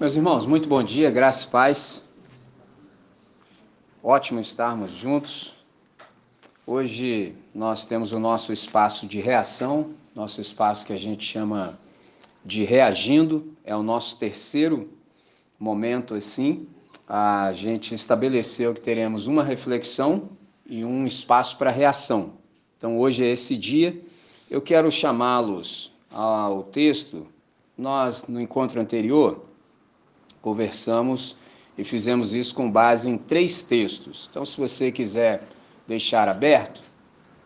Meus irmãos, muito bom dia, graça e paz. Ótimo estarmos juntos. Hoje nós temos o nosso espaço de reação, nosso espaço que a gente chama de reagindo, é o nosso terceiro momento assim. A gente estabeleceu que teremos uma reflexão e um espaço para reação. Então hoje é esse dia. Eu quero chamá-los ao texto. Nós no encontro anterior conversamos e fizemos isso com base em três textos. Então, se você quiser deixar aberto,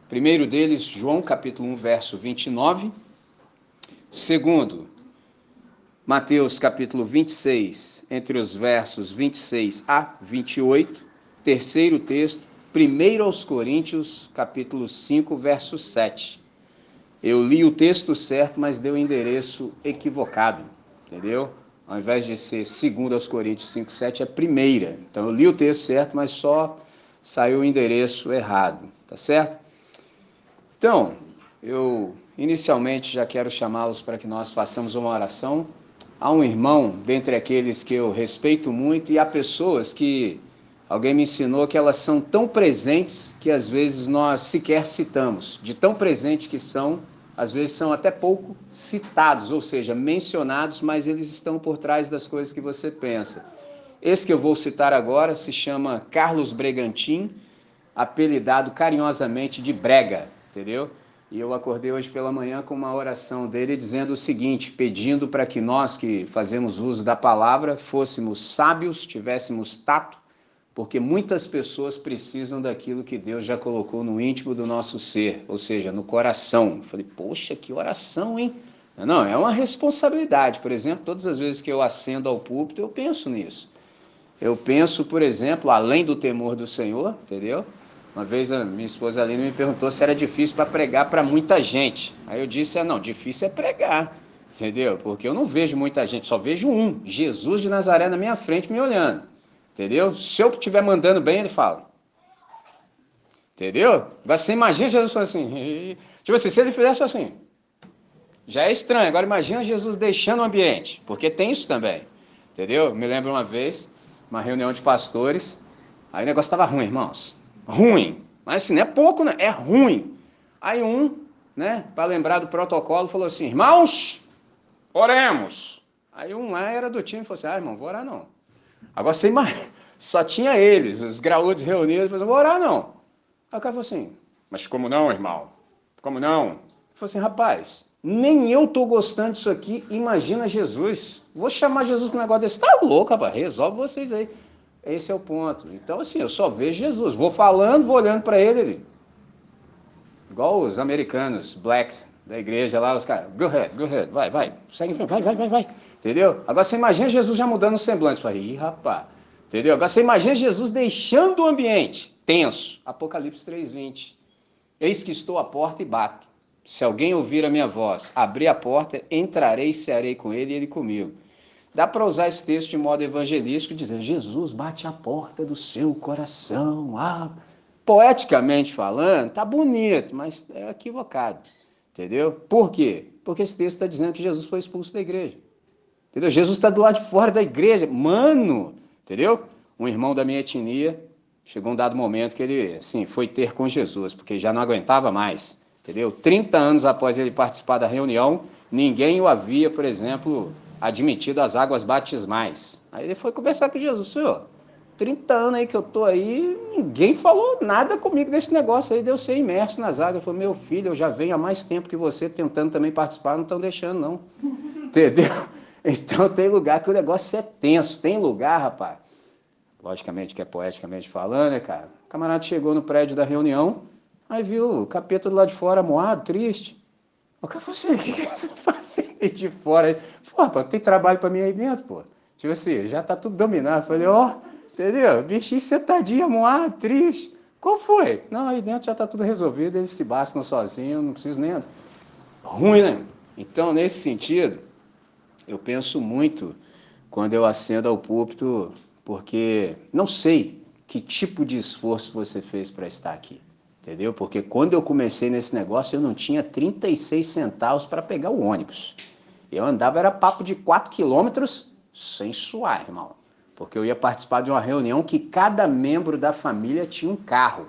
primeiro deles, João capítulo 1, verso 29. Segundo, Mateus capítulo 26, entre os versos 26 a 28. Terceiro texto, 1 aos Coríntios, capítulo 5, verso 7. Eu li o texto certo, mas deu o endereço equivocado, entendeu? Ao invés de ser segunda aos Coríntios 5, 7, é primeira. Então eu li o texto certo, mas só saiu o endereço errado, tá certo? Então, eu inicialmente já quero chamá-los para que nós façamos uma oração. Há um irmão dentre aqueles que eu respeito muito e há pessoas que alguém me ensinou que elas são tão presentes que às vezes nós sequer citamos, de tão presentes que são às vezes são até pouco citados, ou seja, mencionados, mas eles estão por trás das coisas que você pensa. Esse que eu vou citar agora se chama Carlos Bregantin, apelidado carinhosamente de Brega, entendeu? E eu acordei hoje pela manhã com uma oração dele dizendo o seguinte, pedindo para que nós que fazemos uso da palavra fôssemos sábios, tivéssemos tato porque muitas pessoas precisam daquilo que Deus já colocou no íntimo do nosso ser, ou seja, no coração. Eu falei, poxa, que oração, hein? Não, é uma responsabilidade. Por exemplo, todas as vezes que eu acendo ao púlpito, eu penso nisso. Eu penso, por exemplo, além do temor do Senhor, entendeu? Uma vez a minha esposa Aline me perguntou se era difícil para pregar para muita gente. Aí eu disse, é, não, difícil é pregar, entendeu? Porque eu não vejo muita gente, só vejo um, Jesus de Nazaré na minha frente me olhando. Entendeu? Se eu estiver mandando bem, ele fala. Entendeu? Você imagina Jesus falando assim. Tipo assim, se ele fizesse assim. Já é estranho. Agora imagina Jesus deixando o ambiente. Porque tem isso também. Entendeu? Me lembro uma vez, uma reunião de pastores. Aí o negócio estava ruim, irmãos. Ruim. Mas assim, não é pouco, né? É ruim. Aí um, né, para lembrar do protocolo, falou assim: irmãos, oremos. Aí um lá era do time e falou assim: ah, irmão, vou orar não. Agora você imagina, só tinha eles, os graúdos reunidos, falando, vou orar não. Aí o cara falou assim, mas como não, irmão? Como não? Ele falou assim, rapaz, nem eu tô gostando disso aqui, imagina Jesus. Vou chamar Jesus para um negócio desse, tá louco, rapaz, resolve vocês aí. Esse é o ponto. Então, assim, eu só vejo Jesus. Vou falando, vou olhando para ele. Igual os americanos, black, da igreja lá, os caras, go ahead, go ahead, vai, vai, segue vai, vai, vai, vai. Entendeu? Agora você imagina Jesus já mudando o semblante. Fala, ih, rapaz. Entendeu? Agora você imagina Jesus deixando o ambiente tenso. Apocalipse 3,20. Eis que estou à porta e bato. Se alguém ouvir a minha voz, abrir a porta, entrarei e cearei com ele e ele comigo. Dá para usar esse texto de modo evangelístico e dizer: Jesus bate a porta do seu coração. Ah, poeticamente falando, tá bonito, mas é equivocado. Entendeu? Por quê? Porque esse texto está dizendo que Jesus foi expulso da igreja. Entendeu? Jesus está do lado de fora da igreja. Mano, entendeu? Um irmão da minha etnia, chegou um dado momento que ele, assim, foi ter com Jesus, porque já não aguentava mais. Entendeu? 30 anos após ele participar da reunião, ninguém o havia, por exemplo, admitido às águas batismais. Aí ele foi conversar com Jesus, senhor, 30 anos aí que eu tô aí, ninguém falou nada comigo desse negócio aí de eu ser imerso nas águas. Eu falei, meu filho, eu já venho há mais tempo que você tentando também participar, não estão deixando não. Entendeu? Então tem lugar que o negócio é tenso. Tem lugar, rapaz, logicamente que é poeticamente falando, né, cara? O camarada chegou no prédio da reunião, aí viu o capeta do lado de fora, moado, triste. O cara falou assim, o que, você faz aí de fora? Pô, pô, tem trabalho para mim aí dentro, pô. Tipo assim, já tá tudo dominado. Falei, ó, oh, entendeu? Bichinho sentadinho, moado, triste. Qual foi? Não, aí dentro já tá tudo resolvido, eles se bastam sozinhos, não preciso nem... Ruim, né? Então, nesse sentido, eu penso muito quando eu acendo ao púlpito, porque não sei que tipo de esforço você fez para estar aqui, entendeu? Porque quando eu comecei nesse negócio, eu não tinha 36 centavos para pegar o ônibus. Eu andava, era papo de 4 quilômetros sem suar, irmão. Porque eu ia participar de uma reunião que cada membro da família tinha um carro.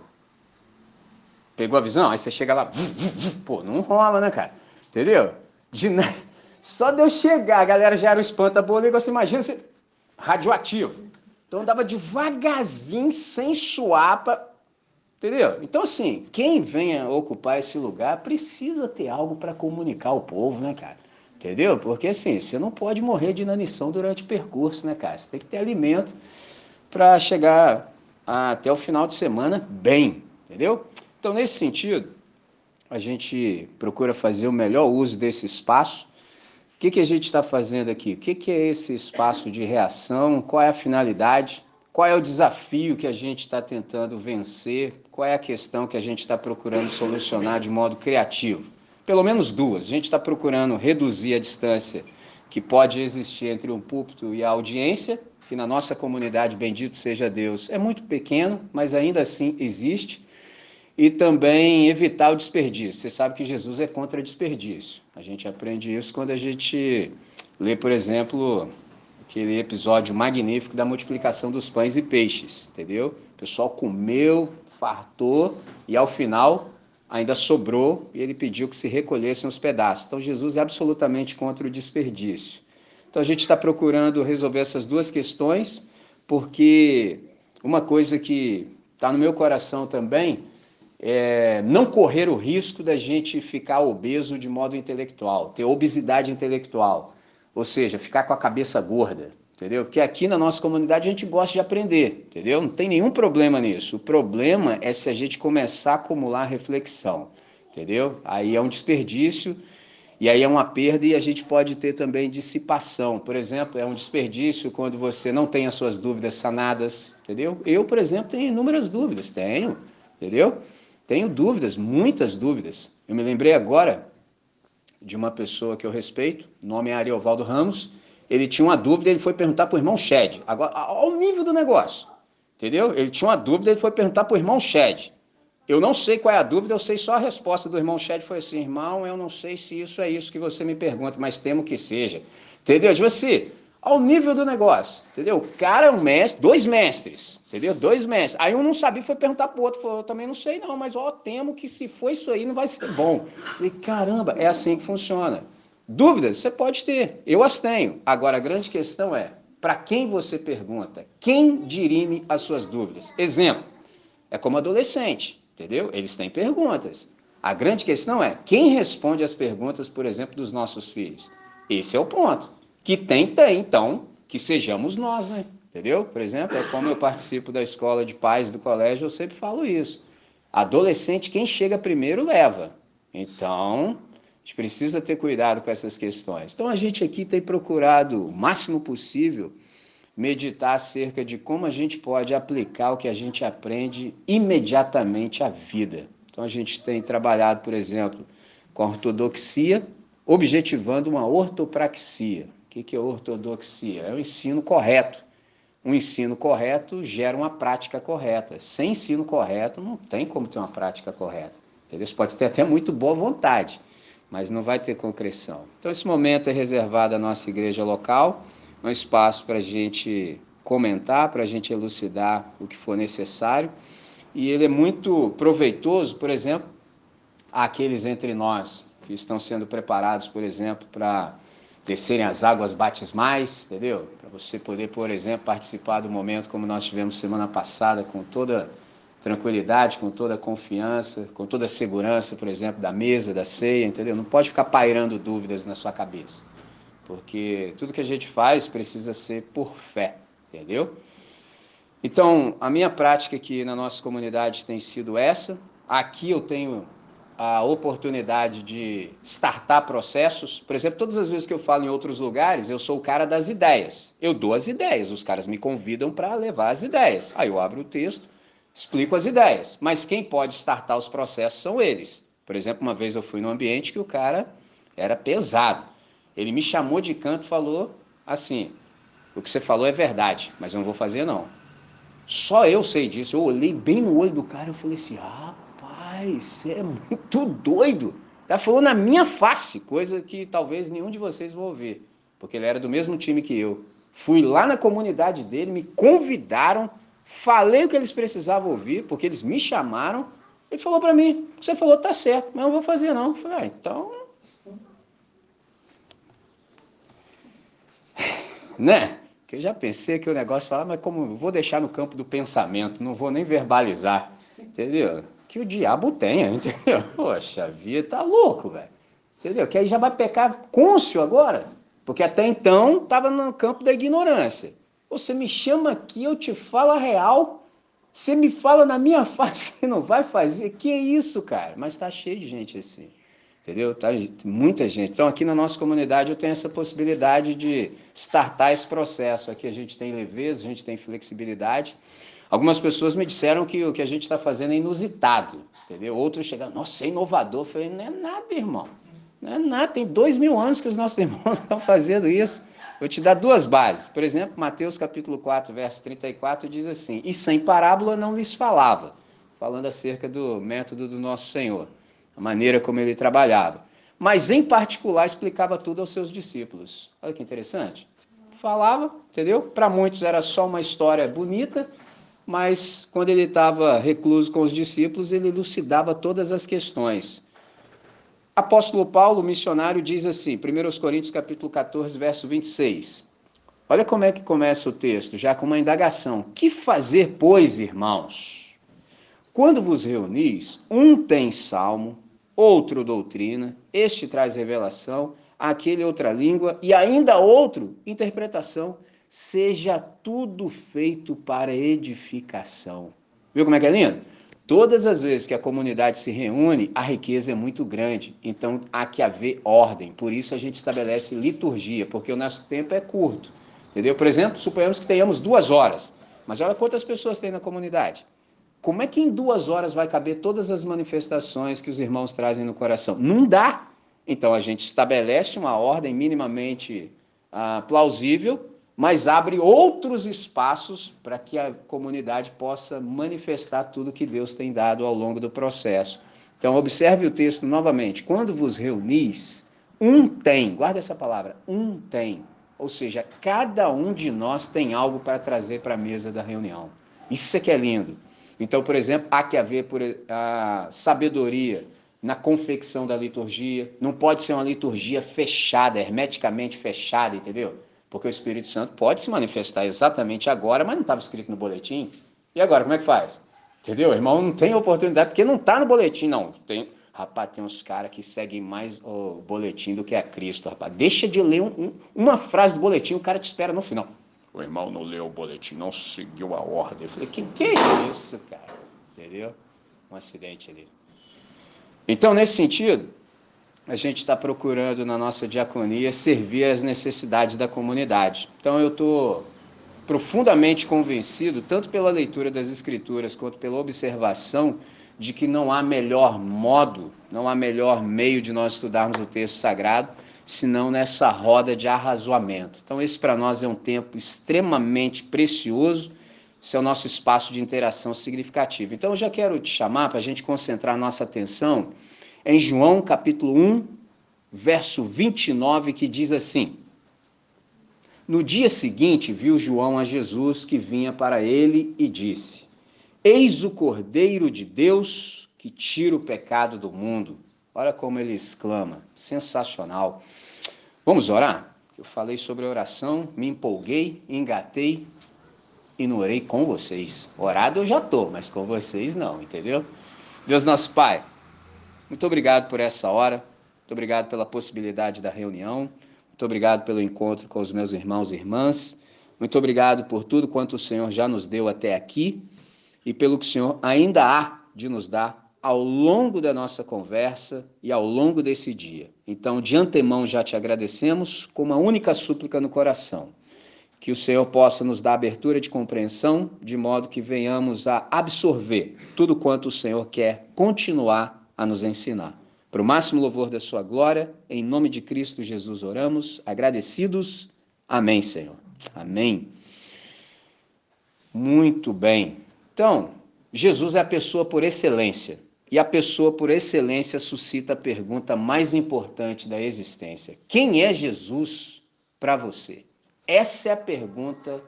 Pegou a visão? Aí você chega lá, pô, não rola, né, cara? Entendeu? De... Só de eu chegar, a galera já era o espanta-bolha, você imagina, você... radioativo. Então andava devagarzinho, sem pra... entendeu? Então, assim, quem venha ocupar esse lugar precisa ter algo para comunicar ao povo, né, cara? Entendeu? Porque, assim, você não pode morrer de inanição durante o percurso, né, cara? Você tem que ter alimento para chegar até o final de semana bem, entendeu? Então, nesse sentido, a gente procura fazer o melhor uso desse espaço. O que, que a gente está fazendo aqui? O que, que é esse espaço de reação? Qual é a finalidade? Qual é o desafio que a gente está tentando vencer? Qual é a questão que a gente está procurando solucionar de modo criativo? Pelo menos duas. A gente está procurando reduzir a distância que pode existir entre um púlpito e a audiência, que na nossa comunidade, bendito seja Deus, é muito pequeno, mas ainda assim existe e também evitar o desperdício. Você sabe que Jesus é contra desperdício. A gente aprende isso quando a gente lê, por exemplo, aquele episódio magnífico da multiplicação dos pães e peixes, entendeu? O pessoal comeu, fartou e ao final ainda sobrou e ele pediu que se recolhessem os pedaços. Então Jesus é absolutamente contra o desperdício. Então a gente está procurando resolver essas duas questões, porque uma coisa que está no meu coração também é, não correr o risco da gente ficar obeso de modo intelectual, ter obesidade intelectual, ou seja, ficar com a cabeça gorda, entendeu? Porque aqui na nossa comunidade a gente gosta de aprender, entendeu? Não tem nenhum problema nisso. O problema é se a gente começar a acumular reflexão, entendeu? Aí é um desperdício e aí é uma perda e a gente pode ter também dissipação. Por exemplo, é um desperdício quando você não tem as suas dúvidas sanadas, entendeu? Eu, por exemplo, tenho inúmeras dúvidas, tenho, entendeu? Tenho dúvidas, muitas dúvidas. Eu me lembrei agora de uma pessoa que eu respeito, o nome é Ariovaldo Ramos. Ele tinha uma dúvida, ele foi perguntar para o irmão Shed. Agora, ao nível do negócio, entendeu? Ele tinha uma dúvida, ele foi perguntar para o irmão Shed. Eu não sei qual é a dúvida, eu sei só a resposta do irmão Shed foi assim: irmão, eu não sei se isso é isso que você me pergunta, mas temo que seja. Entendeu? Tipo assim, ao nível do negócio, entendeu? O cara é um mestre, dois mestres, entendeu? Dois mestres. Aí um não sabia, foi perguntar pro outro, falou, eu também não sei não, mas ó, temo que se for isso aí não vai ser bom. Falei, caramba, é assim que funciona. Dúvidas você pode ter, eu as tenho. Agora a grande questão é, para quem você pergunta? Quem dirime as suas dúvidas? Exemplo, é como adolescente, entendeu? Eles têm perguntas. A grande questão é, quem responde as perguntas, por exemplo, dos nossos filhos? Esse é o ponto. Que tem, tem. Então, que sejamos nós, né? Entendeu? Por exemplo, é como eu participo da escola de pais do colégio, eu sempre falo isso. Adolescente, quem chega primeiro leva. Então, a gente precisa ter cuidado com essas questões. Então, a gente aqui tem procurado o máximo possível meditar acerca de como a gente pode aplicar o que a gente aprende imediatamente à vida. Então, a gente tem trabalhado, por exemplo, com a ortodoxia, objetivando uma ortopraxia. O que é ortodoxia? É o ensino correto. Um ensino correto gera uma prática correta. Sem ensino correto, não tem como ter uma prática correta. Entendeu? Você pode ter até muito boa vontade, mas não vai ter concreção. Então, esse momento é reservado à nossa igreja local, um espaço para a gente comentar, para a gente elucidar o que for necessário. E ele é muito proveitoso, por exemplo, àqueles entre nós que estão sendo preparados, por exemplo, para descerem as águas batismais, entendeu? Para você poder, por exemplo, participar do momento como nós tivemos semana passada, com toda tranquilidade, com toda confiança, com toda segurança, por exemplo, da mesa, da ceia, entendeu? Não pode ficar pairando dúvidas na sua cabeça, porque tudo que a gente faz precisa ser por fé, entendeu? Então, a minha prática aqui na nossa comunidade tem sido essa. Aqui eu tenho a oportunidade de startar processos. Por exemplo, todas as vezes que eu falo em outros lugares, eu sou o cara das ideias. Eu dou as ideias, os caras me convidam para levar as ideias. Aí eu abro o texto, explico as ideias. Mas quem pode startar os processos são eles. Por exemplo, uma vez eu fui num ambiente que o cara era pesado. Ele me chamou de canto e falou assim: o que você falou é verdade, mas eu não vou fazer não. Só eu sei disso. Eu olhei bem no olho do cara e falei assim: Rapaz, você é muito doido. Ela falou na minha face, coisa que talvez nenhum de vocês vão ouvir, porque ele era do mesmo time que eu. Fui lá na comunidade dele, me convidaram, falei o que eles precisavam ouvir, porque eles me chamaram. Ele falou para mim: Você falou, tá certo, mas eu não vou fazer não. Eu falei: ah, então. Né? Que eu já pensei que o negócio falava, mas como vou deixar no campo do pensamento, não vou nem verbalizar, entendeu? Que o diabo tenha, entendeu? Poxa vida, tá louco, velho. Entendeu? Que aí já vai pecar côncio agora. Porque até então estava no campo da ignorância. Você me chama aqui, eu te falo a real. Você me fala na minha face, você não vai fazer. Que isso, cara? Mas está cheio de gente assim. Entendeu? Tá, muita gente. Então, aqui na nossa comunidade, eu tenho essa possibilidade de startar esse processo. Aqui a gente tem leveza, a gente tem flexibilidade. Algumas pessoas me disseram que o que a gente está fazendo é inusitado. Entendeu? Outros chegaram, nossa, é inovador. Eu falei, não é nada, irmão. Não é nada, tem dois mil anos que os nossos irmãos estão fazendo isso. Vou te dar duas bases. Por exemplo, Mateus capítulo 4, verso 34 diz assim: E sem parábola não lhes falava, falando acerca do método do nosso Senhor, a maneira como ele trabalhava. Mas em particular explicava tudo aos seus discípulos. Olha que interessante. Falava, entendeu? Para muitos era só uma história bonita, mas quando ele estava recluso com os discípulos, ele elucidava todas as questões. Apóstolo Paulo, missionário, diz assim, 1 Coríntios capítulo 14, verso 26. Olha como é que começa o texto, já com uma indagação. Que fazer, pois, irmãos? Quando vos reunis, um tem salmo, outro doutrina, este traz revelação, aquele outra língua e ainda outro interpretação. Seja tudo feito para edificação. Viu como é que é lindo? Todas as vezes que a comunidade se reúne, a riqueza é muito grande. Então há que haver ordem. Por isso a gente estabelece liturgia, porque o nosso tempo é curto. Entendeu? Por exemplo, suponhamos que tenhamos duas horas. Mas olha quantas pessoas tem na comunidade. Como é que em duas horas vai caber todas as manifestações que os irmãos trazem no coração? Não dá. Então a gente estabelece uma ordem minimamente ah, plausível mas abre outros espaços para que a comunidade possa manifestar tudo que Deus tem dado ao longo do processo. Então, observe o texto novamente. Quando vos reunis, um tem, guarda essa palavra, um tem. Ou seja, cada um de nós tem algo para trazer para a mesa da reunião. Isso é que é lindo. Então, por exemplo, há que haver por, a sabedoria na confecção da liturgia. Não pode ser uma liturgia fechada, hermeticamente fechada, entendeu? Porque o Espírito Santo pode se manifestar exatamente agora, mas não estava escrito no boletim. E agora, como é que faz? Entendeu? Irmão, não tem oportunidade, porque não está no boletim, não. Tem, rapaz, tem uns caras que seguem mais o boletim do que a Cristo, rapaz. Deixa de ler um, um, uma frase do boletim, o cara te espera no final. O irmão não leu o boletim, não seguiu a ordem. Eu falei, que que é isso, cara? Entendeu? Um acidente ali. Então, nesse sentido, a gente está procurando na nossa diaconia servir as necessidades da comunidade. Então eu estou profundamente convencido, tanto pela leitura das Escrituras quanto pela observação, de que não há melhor modo, não há melhor meio de nós estudarmos o texto sagrado, senão nessa roda de arrazoamento. Então, esse para nós é um tempo extremamente precioso, esse é o nosso espaço de interação significativo. Então, eu já quero te chamar para a gente concentrar nossa atenção em João capítulo 1, verso 29, que diz assim: No dia seguinte viu João a Jesus que vinha para ele e disse: Eis o Cordeiro de Deus que tira o pecado do mundo. Olha como ele exclama, sensacional. Vamos orar? Eu falei sobre oração, me empolguei, engatei e não orei com vocês. Orado eu já estou, mas com vocês não, entendeu? Deus nosso Pai. Muito obrigado por essa hora, muito obrigado pela possibilidade da reunião, muito obrigado pelo encontro com os meus irmãos e irmãs, muito obrigado por tudo quanto o Senhor já nos deu até aqui e pelo que o Senhor ainda há de nos dar ao longo da nossa conversa e ao longo desse dia. Então, de antemão, já te agradecemos com uma única súplica no coração. Que o Senhor possa nos dar abertura de compreensão, de modo que venhamos a absorver tudo quanto o Senhor quer continuar a nos ensinar. Para o máximo louvor da sua glória, em nome de Cristo Jesus oramos, agradecidos. Amém, Senhor. Amém. Muito bem. Então, Jesus é a pessoa por excelência. E a pessoa por excelência suscita a pergunta mais importante da existência: quem é Jesus para você? Essa é a pergunta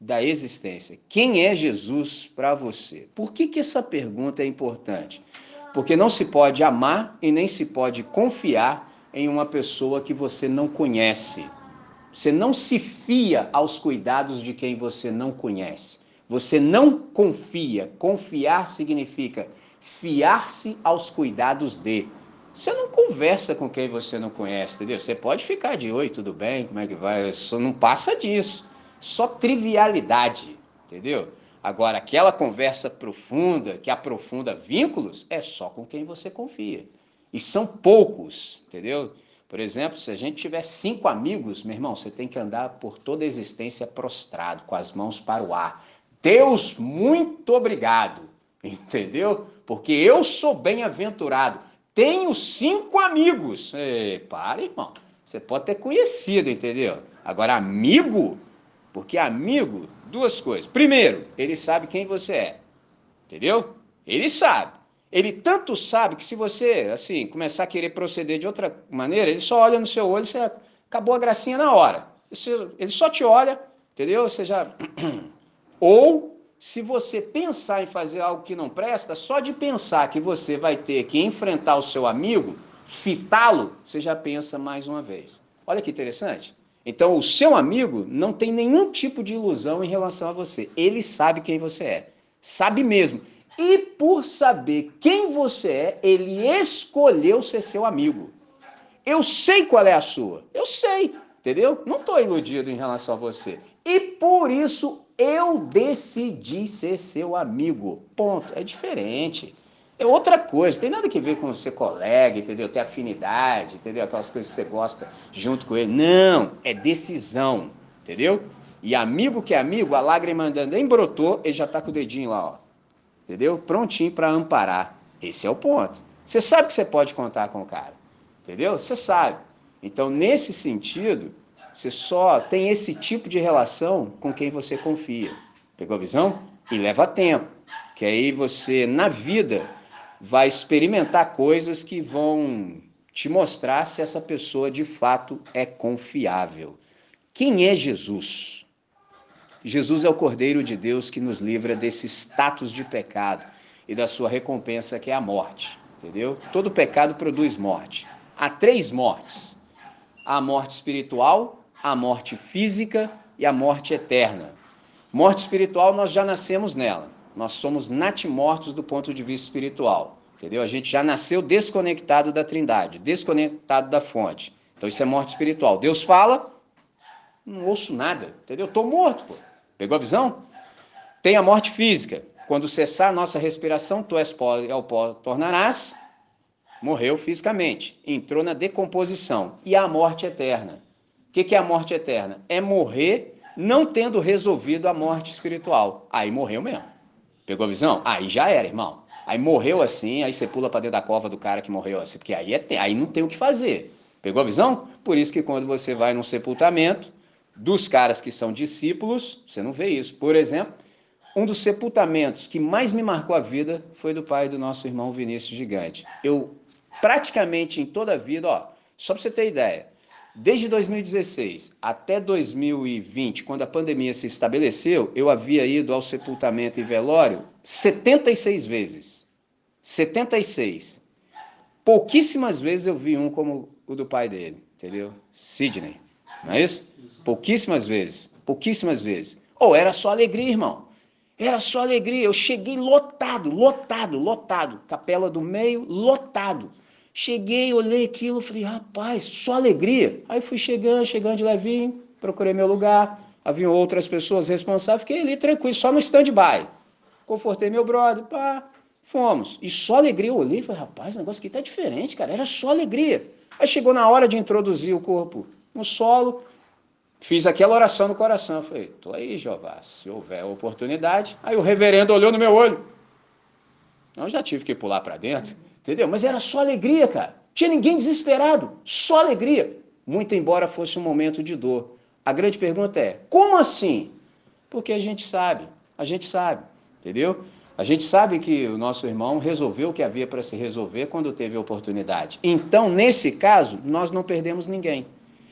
da existência. Quem é Jesus para você? Por que, que essa pergunta é importante? Porque não se pode amar e nem se pode confiar em uma pessoa que você não conhece. Você não se fia aos cuidados de quem você não conhece. Você não confia. Confiar significa fiar-se aos cuidados de. Você não conversa com quem você não conhece, entendeu? Você pode ficar de oi, tudo bem, como é que vai? Só não passa disso. Só trivialidade, entendeu? Agora, aquela conversa profunda, que aprofunda vínculos, é só com quem você confia. E são poucos, entendeu? Por exemplo, se a gente tiver cinco amigos, meu irmão, você tem que andar por toda a existência prostrado, com as mãos para o ar. Deus, muito obrigado, entendeu? Porque eu sou bem-aventurado. Tenho cinco amigos. Ei, para, irmão. Você pode ter conhecido, entendeu? Agora, amigo, porque amigo, duas coisas. Primeiro, ele sabe quem você é, entendeu? Ele sabe. Ele tanto sabe que se você, assim, começar a querer proceder de outra maneira, ele só olha no seu olho e você acabou a gracinha na hora. Ele só te olha, entendeu? Você já. Ou, se você pensar em fazer algo que não presta, só de pensar que você vai ter que enfrentar o seu amigo, fitá-lo, você já pensa mais uma vez. Olha que interessante. Então, o seu amigo não tem nenhum tipo de ilusão em relação a você. Ele sabe quem você é. Sabe mesmo. E por saber quem você é, ele escolheu ser seu amigo. Eu sei qual é a sua. Eu sei, entendeu? Não estou iludido em relação a você. E por isso eu decidi ser seu amigo. Ponto. É diferente. É outra coisa, tem nada a ver com ser colega, entendeu? Ter afinidade, entendeu? Aquelas coisas que você gosta junto com ele. Não, é decisão, entendeu? E amigo que é amigo, a lágrima andando embrotou, ele já tá com o dedinho lá, ó entendeu? Prontinho para amparar. Esse é o ponto. Você sabe que você pode contar com o cara, entendeu? Você sabe. Então, nesse sentido, você só tem esse tipo de relação com quem você confia. Pegou a visão? E leva tempo, que aí você, na vida, vai experimentar coisas que vão te mostrar se essa pessoa de fato é confiável. Quem é Jesus? Jesus é o Cordeiro de Deus que nos livra desse status de pecado e da sua recompensa que é a morte, entendeu? Todo pecado produz morte. Há três mortes: a morte espiritual, a morte física e a morte eterna. Morte espiritual, nós já nascemos nela. Nós somos natimortos do ponto de vista espiritual, entendeu? A gente já nasceu desconectado da Trindade, desconectado da fonte. Então isso é morte espiritual. Deus fala, não ouço nada, entendeu? Estou morto, pô. Pegou a visão? Tem a morte física. Quando cessar a nossa respiração, tu és pó e ao pó tornarás. Morreu fisicamente. Entrou na decomposição. E a morte eterna. O que, que é a morte eterna? É morrer não tendo resolvido a morte espiritual. Aí morreu mesmo. Pegou a visão? Aí já era, irmão. Aí morreu assim, aí você pula para dentro da cova do cara que morreu assim, porque aí, é, aí não tem o que fazer. Pegou a visão? Por isso que quando você vai num sepultamento, dos caras que são discípulos, você não vê isso. Por exemplo, um dos sepultamentos que mais me marcou a vida foi do pai do nosso irmão Vinícius Gigante. Eu praticamente em toda a vida, ó, só para você ter ideia, desde 2016 até 2020, quando a pandemia se estabeleceu, eu havia ido ao sepultamento e velório 76 vezes. 76. Pouquíssimas vezes eu vi um como o do pai dele, entendeu? Sidney. Não é isso? Pouquíssimas vezes. Pouquíssimas vezes. Ou era só alegria, irmão. Era só alegria. Eu cheguei lotado, lotado, lotado. Capela do meio, lotado. Cheguei, olhei aquilo, falei, rapaz, só alegria. Aí fui chegando, chegando de levinho, procurei meu lugar. Havia outras pessoas responsáveis, fiquei ali tranquilo, só no stand-by. Confortei meu brother, pá, fomos. E só alegria. Eu olhei e falei, rapaz, o negócio aqui tá diferente, cara. Era só alegria. Aí chegou na hora de introduzir o corpo no solo, fiz aquela oração no coração. Falei, tô aí, Jeová, se houver oportunidade. Aí o reverendo olhou no meu olho. Eu já tive que pular para dentro, entendeu? Mas era só alegria, cara. Tinha ninguém desesperado, só alegria. Muito embora fosse um momento de dor. A grande pergunta é: como assim? Porque a gente sabe, a gente sabe, entendeu? A gente sabe que o nosso irmão resolveu o que havia para se resolver quando teve a oportunidade. Então, nesse caso, nós não perdemos ninguém.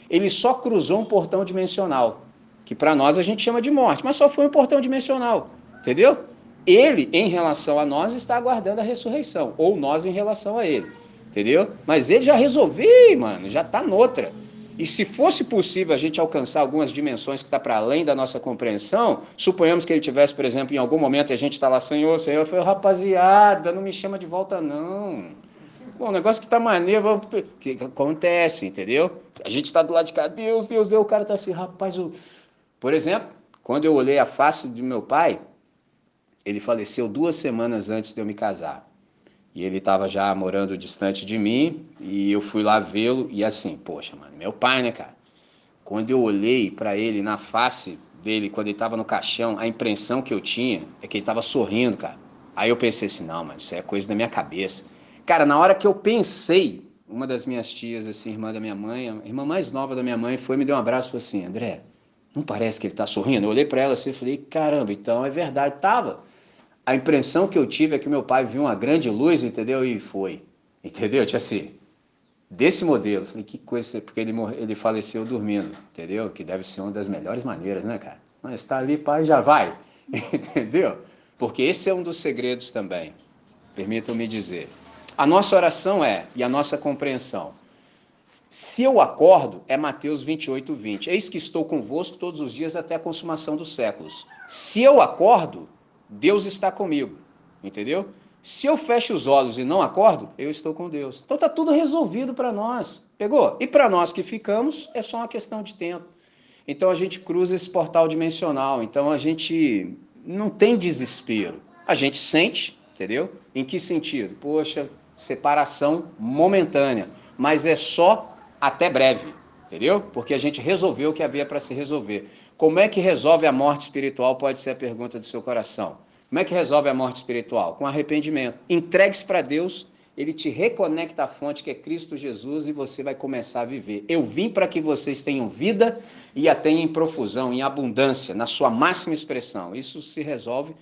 Ele só cruzou um portão dimensional, que para nós a gente chama de morte, mas só foi um portão dimensional, entendeu? Ele, em relação a nós, está aguardando a ressurreição, ou nós em relação a ele, entendeu? Mas ele já resolveu, mano, já está noutra. E se fosse possível a gente alcançar algumas dimensões que está para além da nossa compreensão, suponhamos que ele tivesse, por exemplo, em algum momento a gente está lá, Senhor, Senhor, eu falei, rapaziada, não me chama de volta não. Bom, o negócio que está maneiro, que acontece, entendeu? A gente está do lado de cá, Deus, Deus, Deus, o cara está assim, rapaz, o... por exemplo, quando eu olhei a face do meu pai, ele faleceu duas semanas antes de eu me casar. E ele estava já morando distante de mim e eu fui lá vê-lo e assim, poxa, mano, meu pai, né, cara? Quando eu olhei para ele na face dele, quando ele estava no caixão, a impressão que eu tinha é que ele estava sorrindo, cara. Aí eu pensei assim, não, mas isso é coisa da minha cabeça. Cara, na hora que eu pensei, uma das minhas tias, assim, irmã da minha mãe, a irmã mais nova da minha mãe, foi me deu um abraço e falou assim, André, não parece que ele está sorrindo? Eu olhei para ela assim e falei, caramba, então é verdade, tava a impressão que eu tive é que meu pai viu uma grande luz, entendeu? E foi. Entendeu? Tipo assim, desse modelo. Falei, que coisa, porque ele, morre, ele faleceu dormindo, entendeu? Que deve ser uma das melhores maneiras, né, cara? Mas está ali, pai, já vai. entendeu? Porque esse é um dos segredos também. Permitam-me dizer. A nossa oração é, e a nossa compreensão, se eu acordo, é Mateus 28, 20. Eis que estou convosco todos os dias até a consumação dos séculos. Se eu acordo, Deus está comigo, entendeu? Se eu fecho os olhos e não acordo, eu estou com Deus. Então está tudo resolvido para nós. Pegou? E para nós que ficamos, é só uma questão de tempo. Então a gente cruza esse portal dimensional. Então a gente não tem desespero. A gente sente, entendeu? Em que sentido? Poxa, separação momentânea. Mas é só até breve, entendeu? Porque a gente resolveu o que havia para se resolver. Como é que resolve a morte espiritual? Pode ser a pergunta do seu coração. Como é que resolve a morte espiritual? Com arrependimento. Entregue-se para Deus, ele te reconecta à fonte que é Cristo Jesus e você vai começar a viver. Eu vim para que vocês tenham vida e a tenham em profusão, em abundância, na sua máxima expressão. Isso se resolve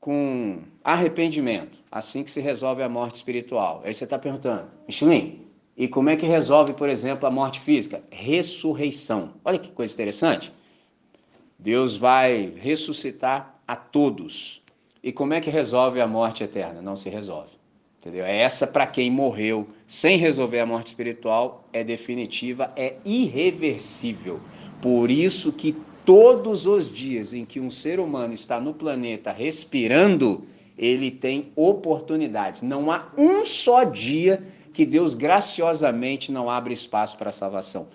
com arrependimento, assim que se resolve a morte espiritual. Aí você está perguntando, Michelin, e como é que resolve, por exemplo, a morte física? Ressurreição. Olha que coisa interessante. Deus vai ressuscitar a todos. E como é que resolve a morte eterna? Não se resolve. Entendeu? É essa para quem morreu sem resolver a morte espiritual é definitiva, é irreversível. Por isso que todos os dias em que um ser humano está no planeta respirando, ele tem oportunidades. Não há um só dia que Deus graciosamente não abre espaço para a salvação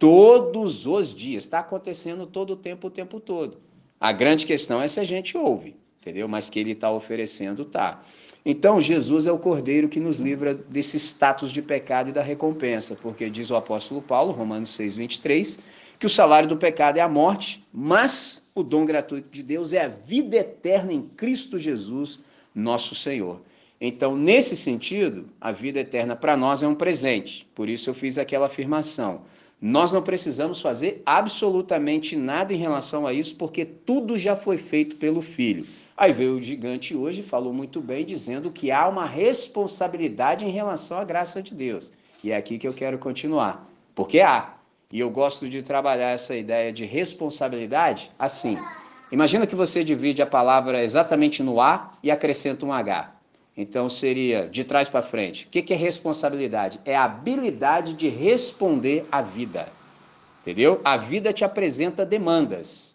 todos os dias. Está acontecendo todo o tempo, o tempo todo. A grande questão é se a gente ouve, entendeu? Mas que ele está oferecendo, tá. Então, Jesus é o cordeiro que nos livra desse status de pecado e da recompensa, porque diz o apóstolo Paulo, Romanos 6, 23, que o salário do pecado é a morte, mas o dom gratuito de Deus é a vida eterna em Cristo Jesus, nosso Senhor. Então, nesse sentido, a vida eterna para nós é um presente. Por isso eu fiz aquela afirmação. Nós não precisamos fazer absolutamente nada em relação a isso, porque tudo já foi feito pelo Filho. Aí veio o gigante hoje, falou muito bem, dizendo que há uma responsabilidade em relação à graça de Deus. E é aqui que eu quero continuar. Porque há. E eu gosto de trabalhar essa ideia de responsabilidade assim. Imagina que você divide a palavra exatamente no A e acrescenta um H. Então seria de trás para frente. O que é responsabilidade? É a habilidade de responder à vida. Entendeu? A vida te apresenta demandas.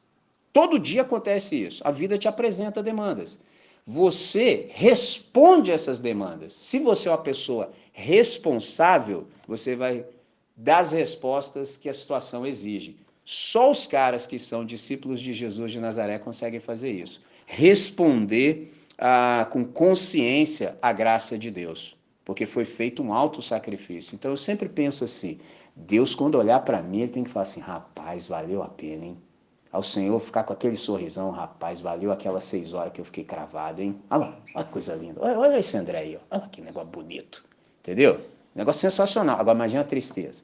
Todo dia acontece isso. A vida te apresenta demandas. Você responde essas demandas. Se você é uma pessoa responsável, você vai dar as respostas que a situação exige. Só os caras que são discípulos de Jesus de Nazaré conseguem fazer isso. Responder ah, com consciência a graça de Deus, porque foi feito um alto sacrifício. Então eu sempre penso assim: Deus, quando olhar para mim, ele tem que falar assim: rapaz, valeu a pena, hein? Ao Senhor ficar com aquele sorrisão, rapaz, valeu aquelas seis horas que eu fiquei cravado, hein? Olha lá, olha que coisa linda. Olha, olha esse André aí, olha que negócio bonito. Entendeu? Negócio sensacional. Agora imagina a tristeza.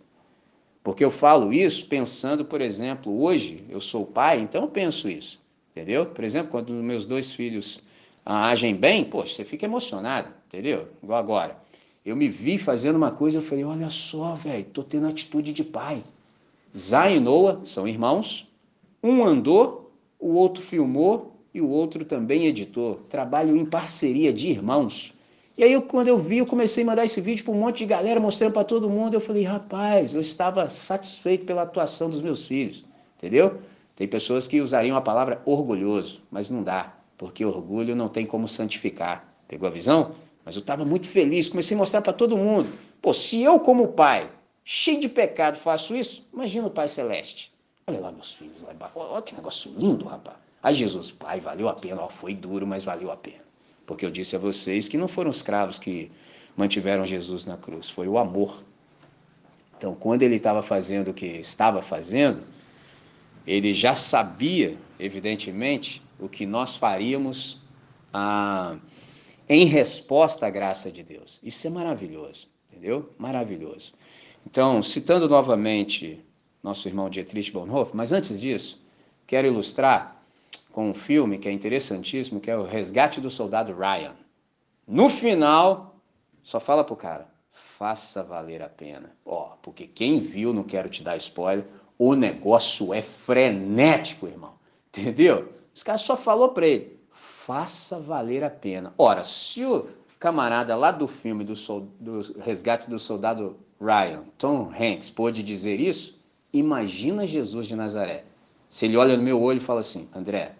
Porque eu falo isso pensando, por exemplo, hoje eu sou pai, então eu penso isso. Entendeu? Por exemplo, quando meus dois filhos agem bem, poxa, você fica emocionado, entendeu? Igual agora. Eu me vi fazendo uma coisa, eu falei, olha só, velho, tô tendo atitude de pai. Zá e Noah são irmãos, um andou, o outro filmou e o outro também editou. Trabalham em parceria de irmãos. E aí, quando eu vi, eu comecei a mandar esse vídeo para um monte de galera, mostrando para todo mundo. Eu falei, rapaz, eu estava satisfeito pela atuação dos meus filhos, entendeu? Tem pessoas que usariam a palavra orgulhoso, mas não dá, porque orgulho não tem como santificar. Pegou a visão? Mas eu estava muito feliz, comecei a mostrar para todo mundo. Pô, se eu, como pai, cheio de pecado, faço isso, imagina o Pai Celeste. Olha lá meus filhos, olha que negócio lindo, rapaz. Aí Jesus, pai, valeu a pena, ó, foi duro, mas valeu a pena. Porque eu disse a vocês que não foram os cravos que mantiveram Jesus na cruz, foi o amor. Então, quando ele estava fazendo o que estava fazendo, ele já sabia, evidentemente, o que nós faríamos ah, em resposta à graça de Deus. Isso é maravilhoso, entendeu? Maravilhoso. Então, citando novamente nosso irmão Dietrich Bonhoeffer, mas antes disso, quero ilustrar com um filme que é interessantíssimo, que é o Resgate do Soldado Ryan. No final, só fala pro cara, faça valer a pena. Ó, porque quem viu, não quero te dar spoiler, o negócio é frenético, irmão. Entendeu? Os caras só falou para ele, faça valer a pena. Ora, se o camarada lá do filme do, do Resgate do Soldado Ryan, Tom Hanks, pôde dizer isso, imagina Jesus de Nazaré. Se ele olha no meu olho e fala assim, André,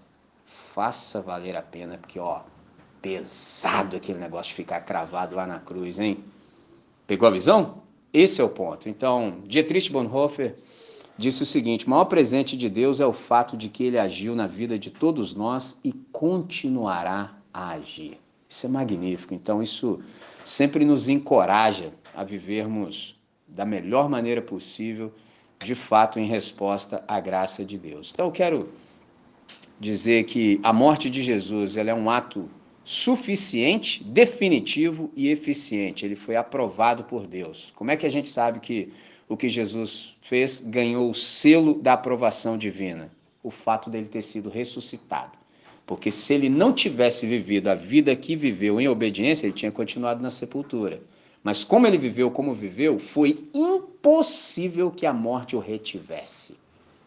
faça valer a pena, porque ó, pesado aquele negócio de ficar cravado lá na cruz, hein? Pegou a visão? Esse é o ponto. Então, Dietrich Bonhoeffer disse o seguinte: o maior presente de Deus é o fato de que ele agiu na vida de todos nós e continuará a agir. Isso é magnífico. Então, isso sempre nos encoraja a vivermos da melhor maneira possível, de fato, em resposta à graça de Deus. Então, eu quero dizer que a morte de Jesus ela é um ato suficiente, definitivo e eficiente. Ele foi aprovado por Deus. Como é que a gente sabe que o que Jesus fez ganhou o selo da aprovação divina? O fato dele ter sido ressuscitado. Porque se ele não tivesse vivido a vida que viveu em obediência, ele tinha continuado na sepultura. Mas como ele viveu como viveu, foi impossível que a morte o retivesse.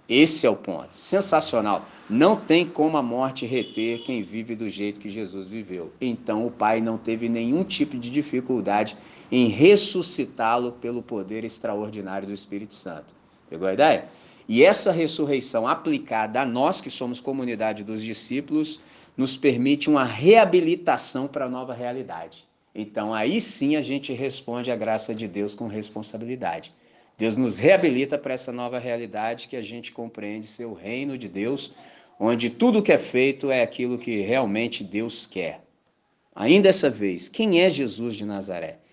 Esse é o ponto. Sensacional. Não tem como a morte reter quem vive do jeito que Jesus viveu. Então o Pai não teve nenhum tipo de dificuldade em ressuscitá-lo pelo poder extraordinário do Espírito Santo. Pegou a ideia? E essa ressurreição aplicada a nós, que somos comunidade dos discípulos, nos permite uma reabilitação para a nova realidade. Então aí sim a gente responde à graça de Deus com responsabilidade. Deus nos reabilita para essa nova realidade que a gente compreende ser o reino de Deus, onde tudo que é feito é aquilo que realmente Deus quer. Ainda essa vez, quem é Jesus de Nazaré?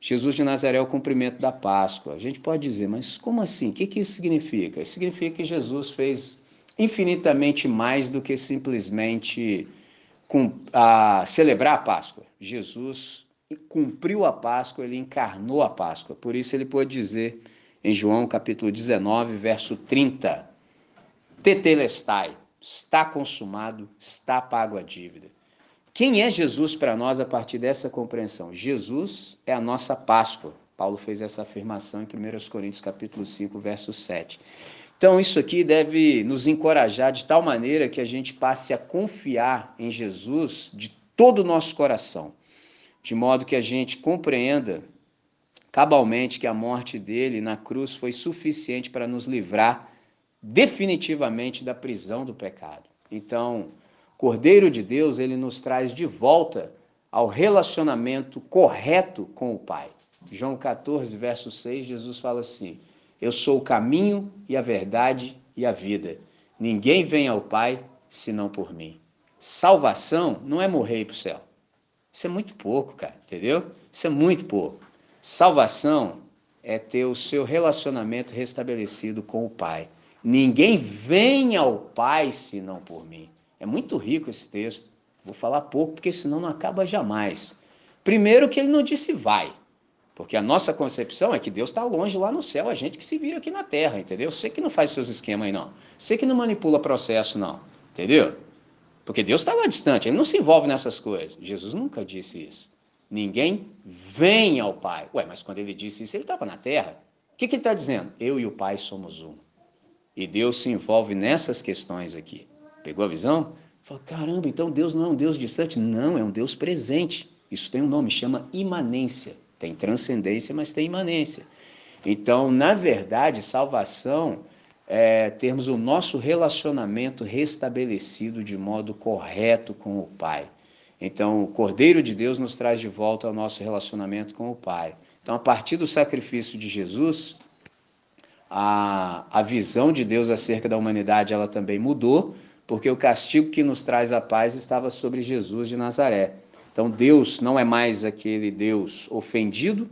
Jesus de Nazaré é o cumprimento da Páscoa. A gente pode dizer, mas como assim? O que, que isso significa? Isso significa que Jesus fez infinitamente mais do que simplesmente a, celebrar a Páscoa. Jesus cumpriu a Páscoa, ele encarnou a Páscoa. Por isso ele pode dizer em João capítulo 19, verso 30. Tetelestai, está consumado, está pago a dívida. Quem é Jesus para nós a partir dessa compreensão? Jesus é a nossa Páscoa. Paulo fez essa afirmação em 1 Coríntios capítulo 5, verso 7. Então isso aqui deve nos encorajar de tal maneira que a gente passe a confiar em Jesus de todo o nosso coração, de modo que a gente compreenda cabalmente que a morte dele na cruz foi suficiente para nos livrar definitivamente da prisão do pecado. Então, Cordeiro de Deus, ele nos traz de volta ao relacionamento correto com o Pai. João 14, verso 6, Jesus fala assim: Eu sou o caminho e a verdade e a vida. Ninguém vem ao Pai senão por mim. Salvação não é morrer para o céu. Isso é muito pouco, cara, entendeu? Isso é muito pouco. Salvação é ter o seu relacionamento restabelecido com o Pai. Ninguém vem ao Pai senão por mim. É muito rico esse texto. Vou falar pouco, porque senão não acaba jamais. Primeiro, que ele não disse vai. Porque a nossa concepção é que Deus está longe lá no céu, a gente que se vira aqui na terra, entendeu? Você que não faz seus esquemas aí, não. Você que não manipula processo, não. Entendeu? Porque Deus está lá distante, ele não se envolve nessas coisas. Jesus nunca disse isso. Ninguém vem ao Pai. Ué, mas quando ele disse isso, ele estava na terra. O que, que ele está dizendo? Eu e o Pai somos um. E Deus se envolve nessas questões aqui. Pegou a visão? Fala, caramba, então Deus não é um Deus distante? Não, é um Deus presente. Isso tem um nome, chama imanência. Tem transcendência, mas tem imanência. Então, na verdade, salvação é termos o nosso relacionamento restabelecido de modo correto com o Pai. Então, o Cordeiro de Deus nos traz de volta ao nosso relacionamento com o Pai. Então, a partir do sacrifício de Jesus, a, a visão de Deus acerca da humanidade ela também mudou, porque o castigo que nos traz a paz estava sobre Jesus de Nazaré. Então, Deus não é mais aquele Deus ofendido,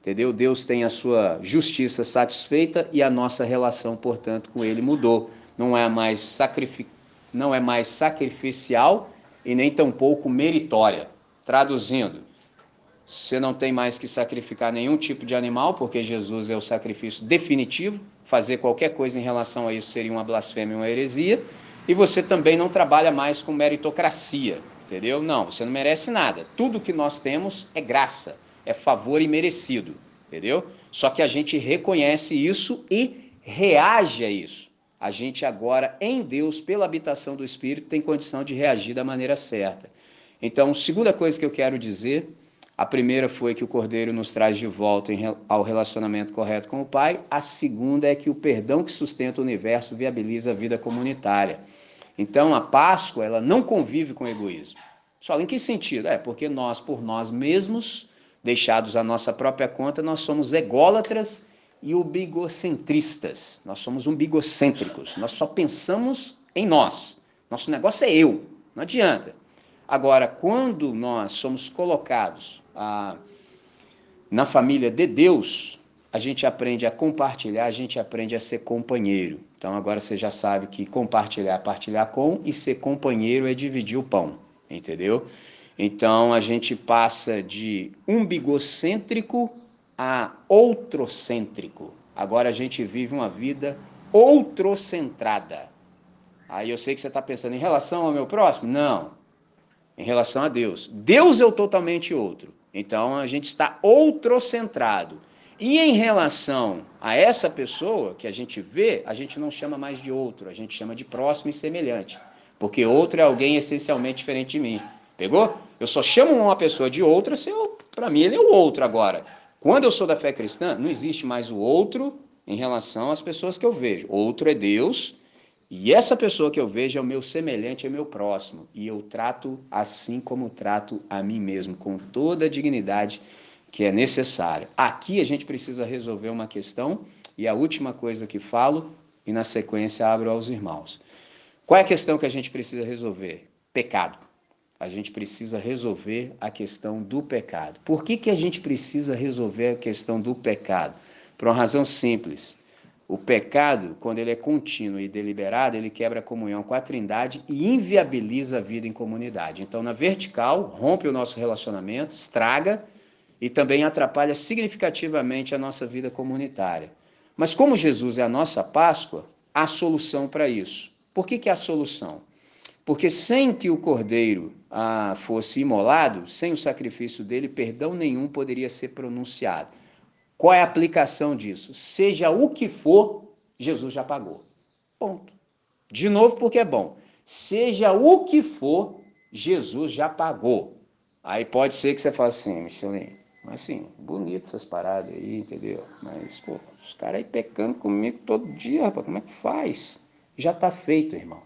entendeu? Deus tem a sua justiça satisfeita e a nossa relação, portanto, com Ele mudou. Não é mais, sacrific... não é mais sacrificial e nem tampouco meritória. Traduzindo, você não tem mais que sacrificar nenhum tipo de animal, porque Jesus é o sacrifício definitivo. Fazer qualquer coisa em relação a isso seria uma blasfêmia, uma heresia. E você também não trabalha mais com meritocracia, entendeu? Não, você não merece nada. Tudo que nós temos é graça, é favor imerecido, entendeu? Só que a gente reconhece isso e reage a isso a gente agora, em Deus, pela habitação do Espírito, tem condição de reagir da maneira certa. Então, segunda coisa que eu quero dizer, a primeira foi que o Cordeiro nos traz de volta ao relacionamento correto com o Pai, a segunda é que o perdão que sustenta o universo viabiliza a vida comunitária. Então, a Páscoa, ela não convive com o egoísmo. Só em que sentido? É porque nós, por nós mesmos, deixados à nossa própria conta, nós somos ególatras e bigocentristas. Nós somos umbigocêntricos. Nós só pensamos em nós. Nosso negócio é eu. Não adianta. Agora, quando nós somos colocados ah, na família de Deus, a gente aprende a compartilhar, a gente aprende a ser companheiro. Então agora você já sabe que compartilhar é partilhar com e ser companheiro é dividir o pão, entendeu? Então a gente passa de umbigocêntrico a outrocêntrico. Agora a gente vive uma vida outrocentrada. Aí eu sei que você está pensando em relação ao meu próximo? Não. Em relação a Deus. Deus é o totalmente outro. Então a gente está outrocentrado. E em relação a essa pessoa que a gente vê, a gente não chama mais de outro, a gente chama de próximo e semelhante. Porque outro é alguém essencialmente diferente de mim. Pegou? Eu só chamo uma pessoa de outra se eu, para mim ele é o outro agora. Quando eu sou da fé cristã, não existe mais o outro em relação às pessoas que eu vejo. Outro é Deus, e essa pessoa que eu vejo é o meu semelhante, é meu próximo. E eu trato assim como trato a mim mesmo, com toda a dignidade que é necessária. Aqui a gente precisa resolver uma questão, e a última coisa que falo, e na sequência abro aos irmãos. Qual é a questão que a gente precisa resolver? Pecado a gente precisa resolver a questão do pecado. Por que, que a gente precisa resolver a questão do pecado? Por uma razão simples. O pecado, quando ele é contínuo e deliberado, ele quebra a comunhão com a Trindade e inviabiliza a vida em comunidade. Então, na vertical, rompe o nosso relacionamento, estraga e também atrapalha significativamente a nossa vida comunitária. Mas como Jesus é a nossa Páscoa, há solução para isso. Por que, que há solução? Porque sem que o cordeiro ah, fosse imolado, sem o sacrifício dele, perdão nenhum poderia ser pronunciado. Qual é a aplicação disso? Seja o que for, Jesus já pagou. Ponto. De novo, porque é bom. Seja o que for, Jesus já pagou. Aí pode ser que você fale assim, Michelin, mas assim, bonito essas paradas aí, entendeu? Mas, pô, os caras aí pecando comigo todo dia, rapaz, como é que faz? Já está feito, irmão.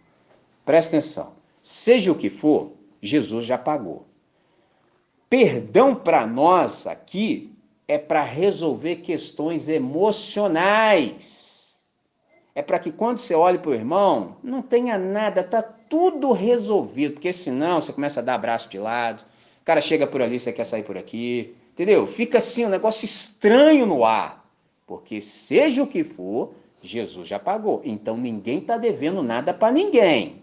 Presta atenção. Seja o que for, Jesus já pagou. Perdão para nós aqui é para resolver questões emocionais. É para que quando você olhe para o irmão, não tenha nada, tá tudo resolvido, porque senão você começa a dar abraço de lado, o cara chega por ali, você quer sair por aqui, entendeu? Fica assim um negócio estranho no ar, porque seja o que for, Jesus já pagou. Então ninguém está devendo nada para ninguém.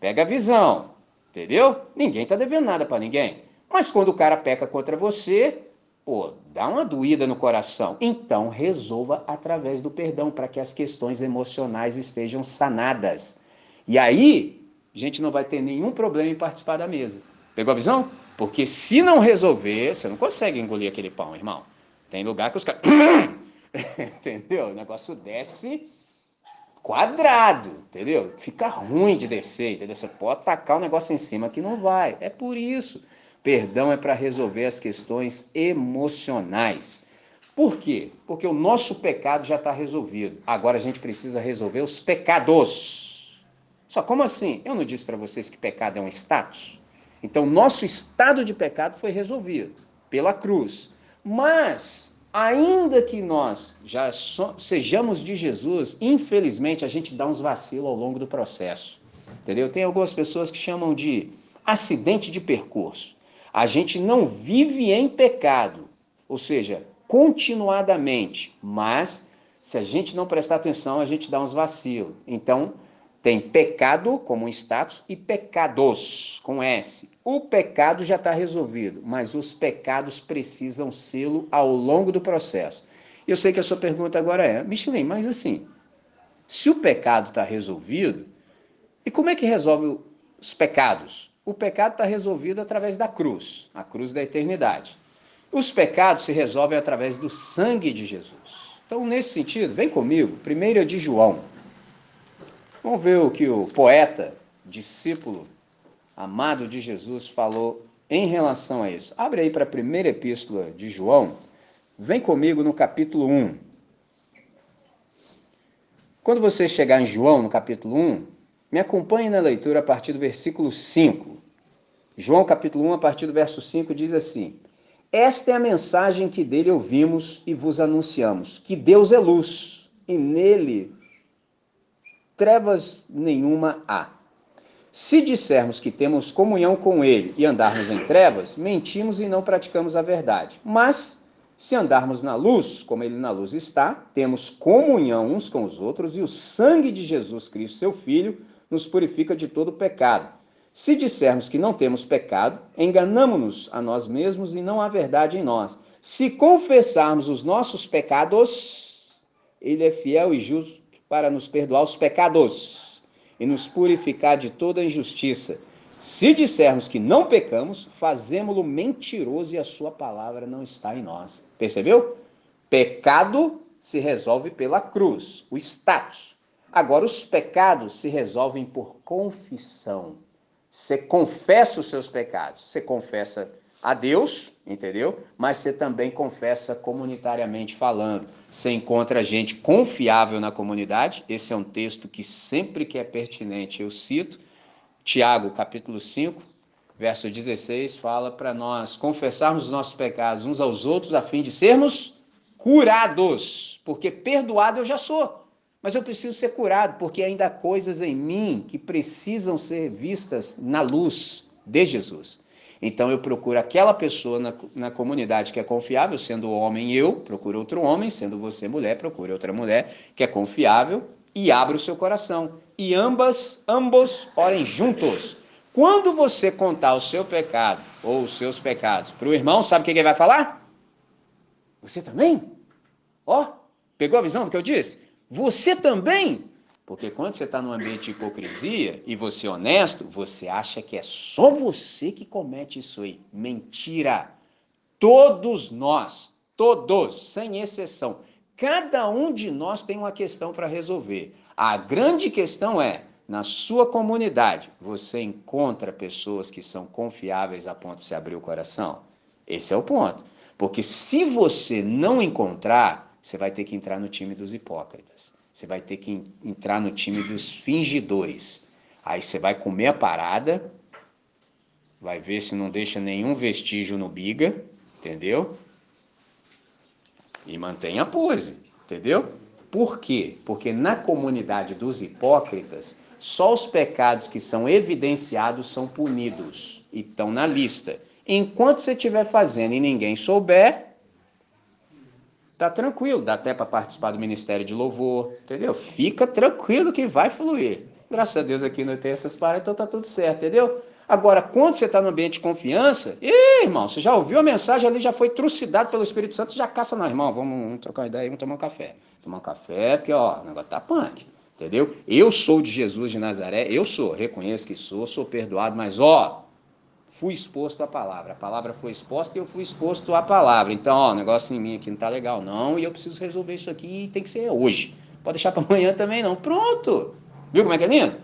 Pega a visão, entendeu? Ninguém está devendo nada para ninguém. Mas quando o cara peca contra você, pô, dá uma doída no coração. Então resolva através do perdão para que as questões emocionais estejam sanadas. E aí, a gente não vai ter nenhum problema em participar da mesa. Pegou a visão? Porque se não resolver, você não consegue engolir aquele pão, irmão. Tem lugar que os caras. Entendeu? O negócio desce quadrado, entendeu? Fica ruim de descer, entendeu? Você pode tacar o negócio em cima que não vai. É por isso. Perdão é para resolver as questões emocionais. Por quê? Porque o nosso pecado já está resolvido. Agora a gente precisa resolver os pecados. Só como assim? Eu não disse para vocês que pecado é um status? Então, nosso estado de pecado foi resolvido pela cruz. Mas, ainda que nós já so, sejamos de Jesus, infelizmente a gente dá uns vacilos ao longo do processo. Entendeu? Tem algumas pessoas que chamam de acidente de percurso. A gente não vive em pecado, ou seja, continuadamente, mas se a gente não prestar atenção, a gente dá uns vacilos. Então, tem pecado como um status e pecados com S. O pecado já está resolvido, mas os pecados precisam sê-lo ao longo do processo. Eu sei que a sua pergunta agora é, Michelin, mas assim, se o pecado está resolvido, e como é que resolve os pecados? O pecado está resolvido através da cruz, a cruz da eternidade. Os pecados se resolvem através do sangue de Jesus. Então, nesse sentido, vem comigo, primeiro é de João. Vamos ver o que o poeta, discípulo amado de Jesus, falou em relação a isso. Abre aí para a primeira epístola de João. Vem comigo no capítulo 1. Quando você chegar em João, no capítulo 1, me acompanhe na leitura a partir do versículo 5. João, capítulo 1, a partir do verso 5, diz assim: Esta é a mensagem que dele ouvimos e vos anunciamos: que Deus é luz e nele trevas nenhuma há. Se dissermos que temos comunhão com Ele e andarmos em trevas, mentimos e não praticamos a verdade. Mas, se andarmos na luz, como Ele na luz está, temos comunhão uns com os outros e o sangue de Jesus Cristo, seu Filho, nos purifica de todo pecado. Se dissermos que não temos pecado, enganamos-nos a nós mesmos e não há verdade em nós. Se confessarmos os nossos pecados, Ele é fiel e justo para nos perdoar os pecados e nos purificar de toda injustiça. Se dissermos que não pecamos, fazemos-lo mentiroso e a sua palavra não está em nós. Percebeu? Pecado se resolve pela cruz, o status. Agora, os pecados se resolvem por confissão. Você confessa os seus pecados. Você confessa a Deus, entendeu? Mas você também confessa comunitariamente falando. Você encontra gente confiável na comunidade. Esse é um texto que sempre que é pertinente eu cito. Tiago, capítulo 5, verso 16, fala para nós confessarmos os nossos pecados uns aos outros a fim de sermos curados. Porque perdoado eu já sou. Mas eu preciso ser curado, porque ainda há coisas em mim que precisam ser vistas na luz de Jesus. Então eu procuro aquela pessoa na, na comunidade que é confiável, sendo homem eu, procuro outro homem, sendo você mulher, procure outra mulher que é confiável e abra o seu coração. E ambas, ambos orem juntos. Quando você contar o seu pecado ou os seus pecados para o irmão, sabe o que ele vai falar? Você também? Ó, oh, pegou a visão do que eu disse? Você também? Porque quando você está num ambiente de hipocrisia e você é honesto, você acha que é só você que comete isso aí. Mentira! Todos nós, todos, sem exceção, cada um de nós tem uma questão para resolver. A grande questão é, na sua comunidade, você encontra pessoas que são confiáveis a ponto de se abrir o coração? Esse é o ponto. Porque se você não encontrar, você vai ter que entrar no time dos hipócritas. Você vai ter que entrar no time dos fingidores. Aí você vai comer a parada, vai ver se não deixa nenhum vestígio no biga, entendeu? E mantém a pose, entendeu? Por quê? Porque na comunidade dos hipócritas, só os pecados que são evidenciados são punidos e estão na lista. Enquanto você estiver fazendo e ninguém souber, tá tranquilo, dá até para participar do ministério de louvor, entendeu? Fica tranquilo que vai fluir. Graças a Deus aqui não tem essas paradas, então tá tudo certo, entendeu? Agora, quando você está no ambiente de confiança, ih, irmão, você já ouviu a mensagem ali, já foi trucidado pelo Espírito Santo, já caça, não, irmão, vamos, vamos trocar uma ideia, vamos tomar um café. Tomar um café, porque, ó, o negócio tá punk, entendeu? Eu sou de Jesus de Nazaré, eu sou, reconheço que sou, sou perdoado, mas, ó, fui exposto à palavra. A palavra foi exposta e eu fui exposto à palavra. Então, ó, o negócio em mim aqui não tá legal, não, e eu preciso resolver isso aqui e tem que ser hoje. Pode deixar para amanhã também não. Pronto. Viu como é que é lindo?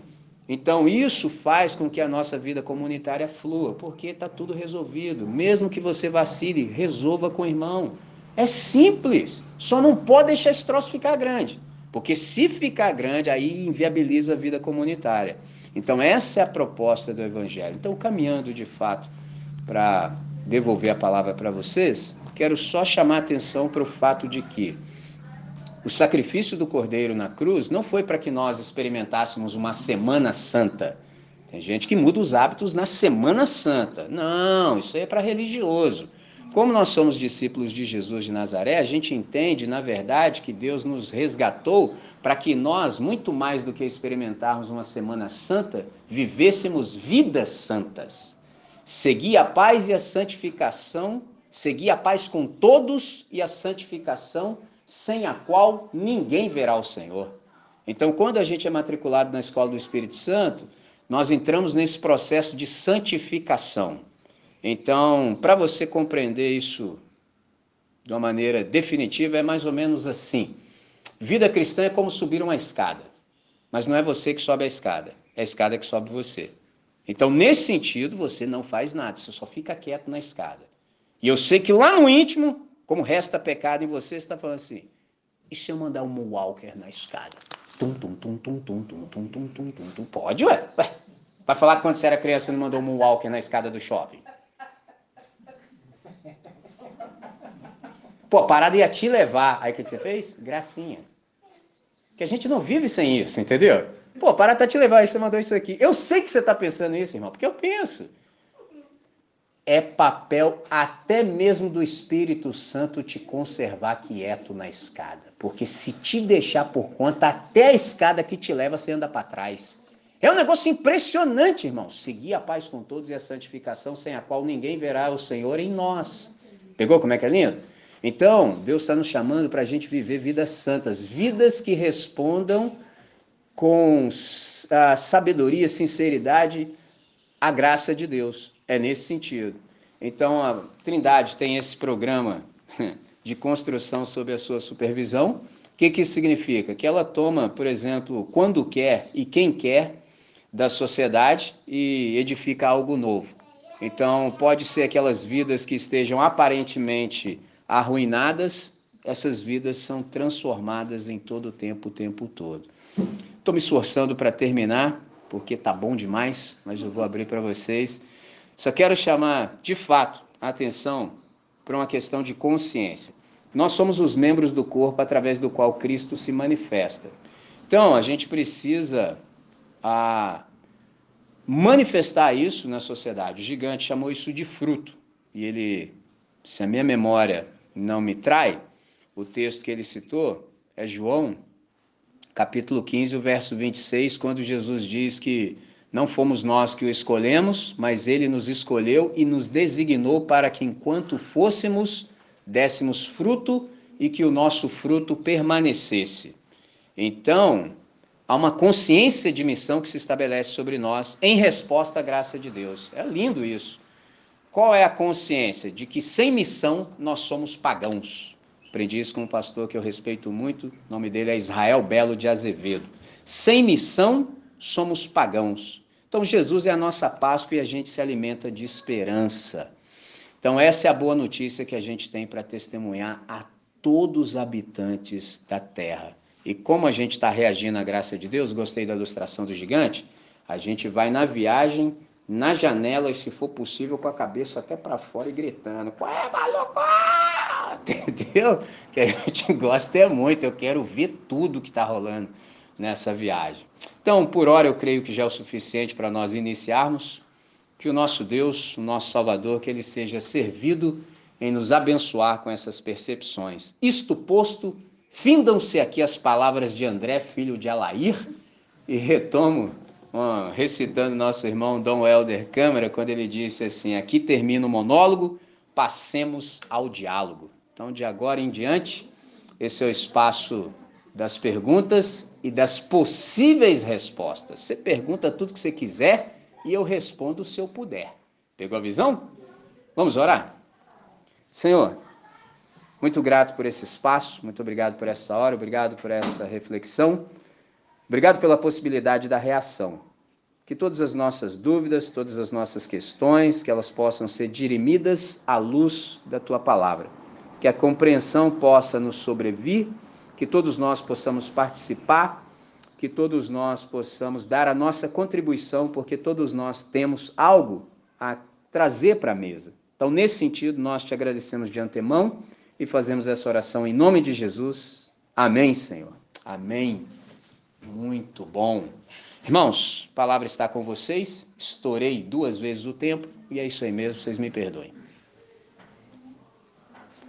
Então isso faz com que a nossa vida comunitária flua, porque está tudo resolvido. Mesmo que você vacile, resolva com o irmão. É simples. Só não pode deixar esse troço ficar grande. Porque se ficar grande, aí inviabiliza a vida comunitária. Então, essa é a proposta do Evangelho. Então, caminhando de fato para devolver a palavra para vocês, quero só chamar atenção para o fato de que o sacrifício do Cordeiro na cruz não foi para que nós experimentássemos uma Semana Santa. Tem gente que muda os hábitos na Semana Santa. Não, isso aí é para religioso. Como nós somos discípulos de Jesus de Nazaré, a gente entende, na verdade, que Deus nos resgatou para que nós, muito mais do que experimentarmos uma Semana Santa, vivêssemos vidas santas. Seguir a paz e a santificação, seguir a paz com todos e a santificação sem a qual ninguém verá o Senhor. Então, quando a gente é matriculado na escola do Espírito Santo, nós entramos nesse processo de santificação. Então, para você compreender isso de uma maneira definitiva, é mais ou menos assim: vida cristã é como subir uma escada, mas não é você que sobe a escada, é a escada que sobe você. Então, nesse sentido, você não faz nada, você só fica quieto na escada. E eu sei que lá no íntimo como resta pecado em você, você está falando assim, e se eu mandar um walker na escada? Tum, tum, tum, tum, tum, tum, tum, tum, tum, tum, tum. Pode, ué? ué. Vai falar que quando você era criança não mandou um walker na escada do shopping? Pô, a parada ia te levar. Aí o que, que você fez? Gracinha. Que a gente não vive sem isso, entendeu? Pô, a parada tá te levar, você mandou isso aqui. Eu sei que você tá pensando isso, irmão, porque eu penso é papel até mesmo do Espírito Santo te conservar quieto na escada. Porque se te deixar por conta, até a escada que te leva, você anda para trás. É um negócio impressionante, irmão. Seguir a paz com todos e a santificação, sem a qual ninguém verá o Senhor em nós. Pegou como é que é lindo? Então, Deus está nos chamando para a gente viver vidas santas, vidas que respondam com a sabedoria, sinceridade, a graça de Deus. É nesse sentido. Então, a Trindade tem esse programa de construção sob a sua supervisão. O que, que isso significa? Que ela toma, por exemplo, quando quer e quem quer da sociedade e edifica algo novo. Então, pode ser aquelas vidas que estejam aparentemente arruinadas, essas vidas são transformadas em todo o tempo, o tempo todo. Estou me esforçando para terminar, porque tá bom demais, mas eu vou abrir para vocês. Só quero chamar, de fato, a atenção para uma questão de consciência. Nós somos os membros do corpo através do qual Cristo se manifesta. Então, a gente precisa a, manifestar isso na sociedade. O gigante chamou isso de fruto. E ele, se a minha memória não me trai, o texto que ele citou é João, capítulo 15, o verso 26, quando Jesus diz que não fomos nós que o escolhemos, mas ele nos escolheu e nos designou para que, enquanto fôssemos, dessemos fruto e que o nosso fruto permanecesse. Então, há uma consciência de missão que se estabelece sobre nós em resposta à graça de Deus. É lindo isso. Qual é a consciência? De que sem missão nós somos pagãos. Aprendi isso com um pastor que eu respeito muito, o nome dele é Israel Belo de Azevedo. Sem missão somos pagãos. Então, Jesus é a nossa Páscoa e a gente se alimenta de esperança. Então, essa é a boa notícia que a gente tem para testemunhar a todos os habitantes da terra. E como a gente está reagindo à graça de Deus, gostei da ilustração do gigante, a gente vai na viagem, na janela, e se for possível, com a cabeça até para fora e gritando: Qual é, maluco? Entendeu? Que a gente gosta é muito, eu quero ver tudo que está rolando nessa viagem. Então, por hora, eu creio que já é o suficiente para nós iniciarmos. Que o nosso Deus, o nosso Salvador, que ele seja servido em nos abençoar com essas percepções. Isto posto, findam-se aqui as palavras de André, filho de Alair, e retomo recitando nosso irmão Dom Helder Câmara, quando ele disse assim: Aqui termina o monólogo, passemos ao diálogo. Então, de agora em diante, esse é o espaço das perguntas e das possíveis respostas. Você pergunta tudo que você quiser e eu respondo se eu puder. Pegou a visão? Vamos orar? Senhor, Muito grato por esse espaço, muito obrigado por essa hora, obrigado por essa reflexão, obrigado pela possibilidade da reação. Que todas as nossas dúvidas, todas as nossas questões, que elas possam ser dirimidas à luz da tua palavra. Que a compreensão possa nos sobrevir, que todos nós possamos participar, que todos nós possamos dar a nossa contribuição, porque todos nós temos algo a trazer para a mesa. Então, nesse sentido, nós te agradecemos de antemão e fazemos essa oração em nome de Jesus. Amém, Senhor. Amém. Muito bom. Irmãos, a palavra está com vocês. Estourei duas vezes o tempo e é isso aí mesmo, vocês me perdoem.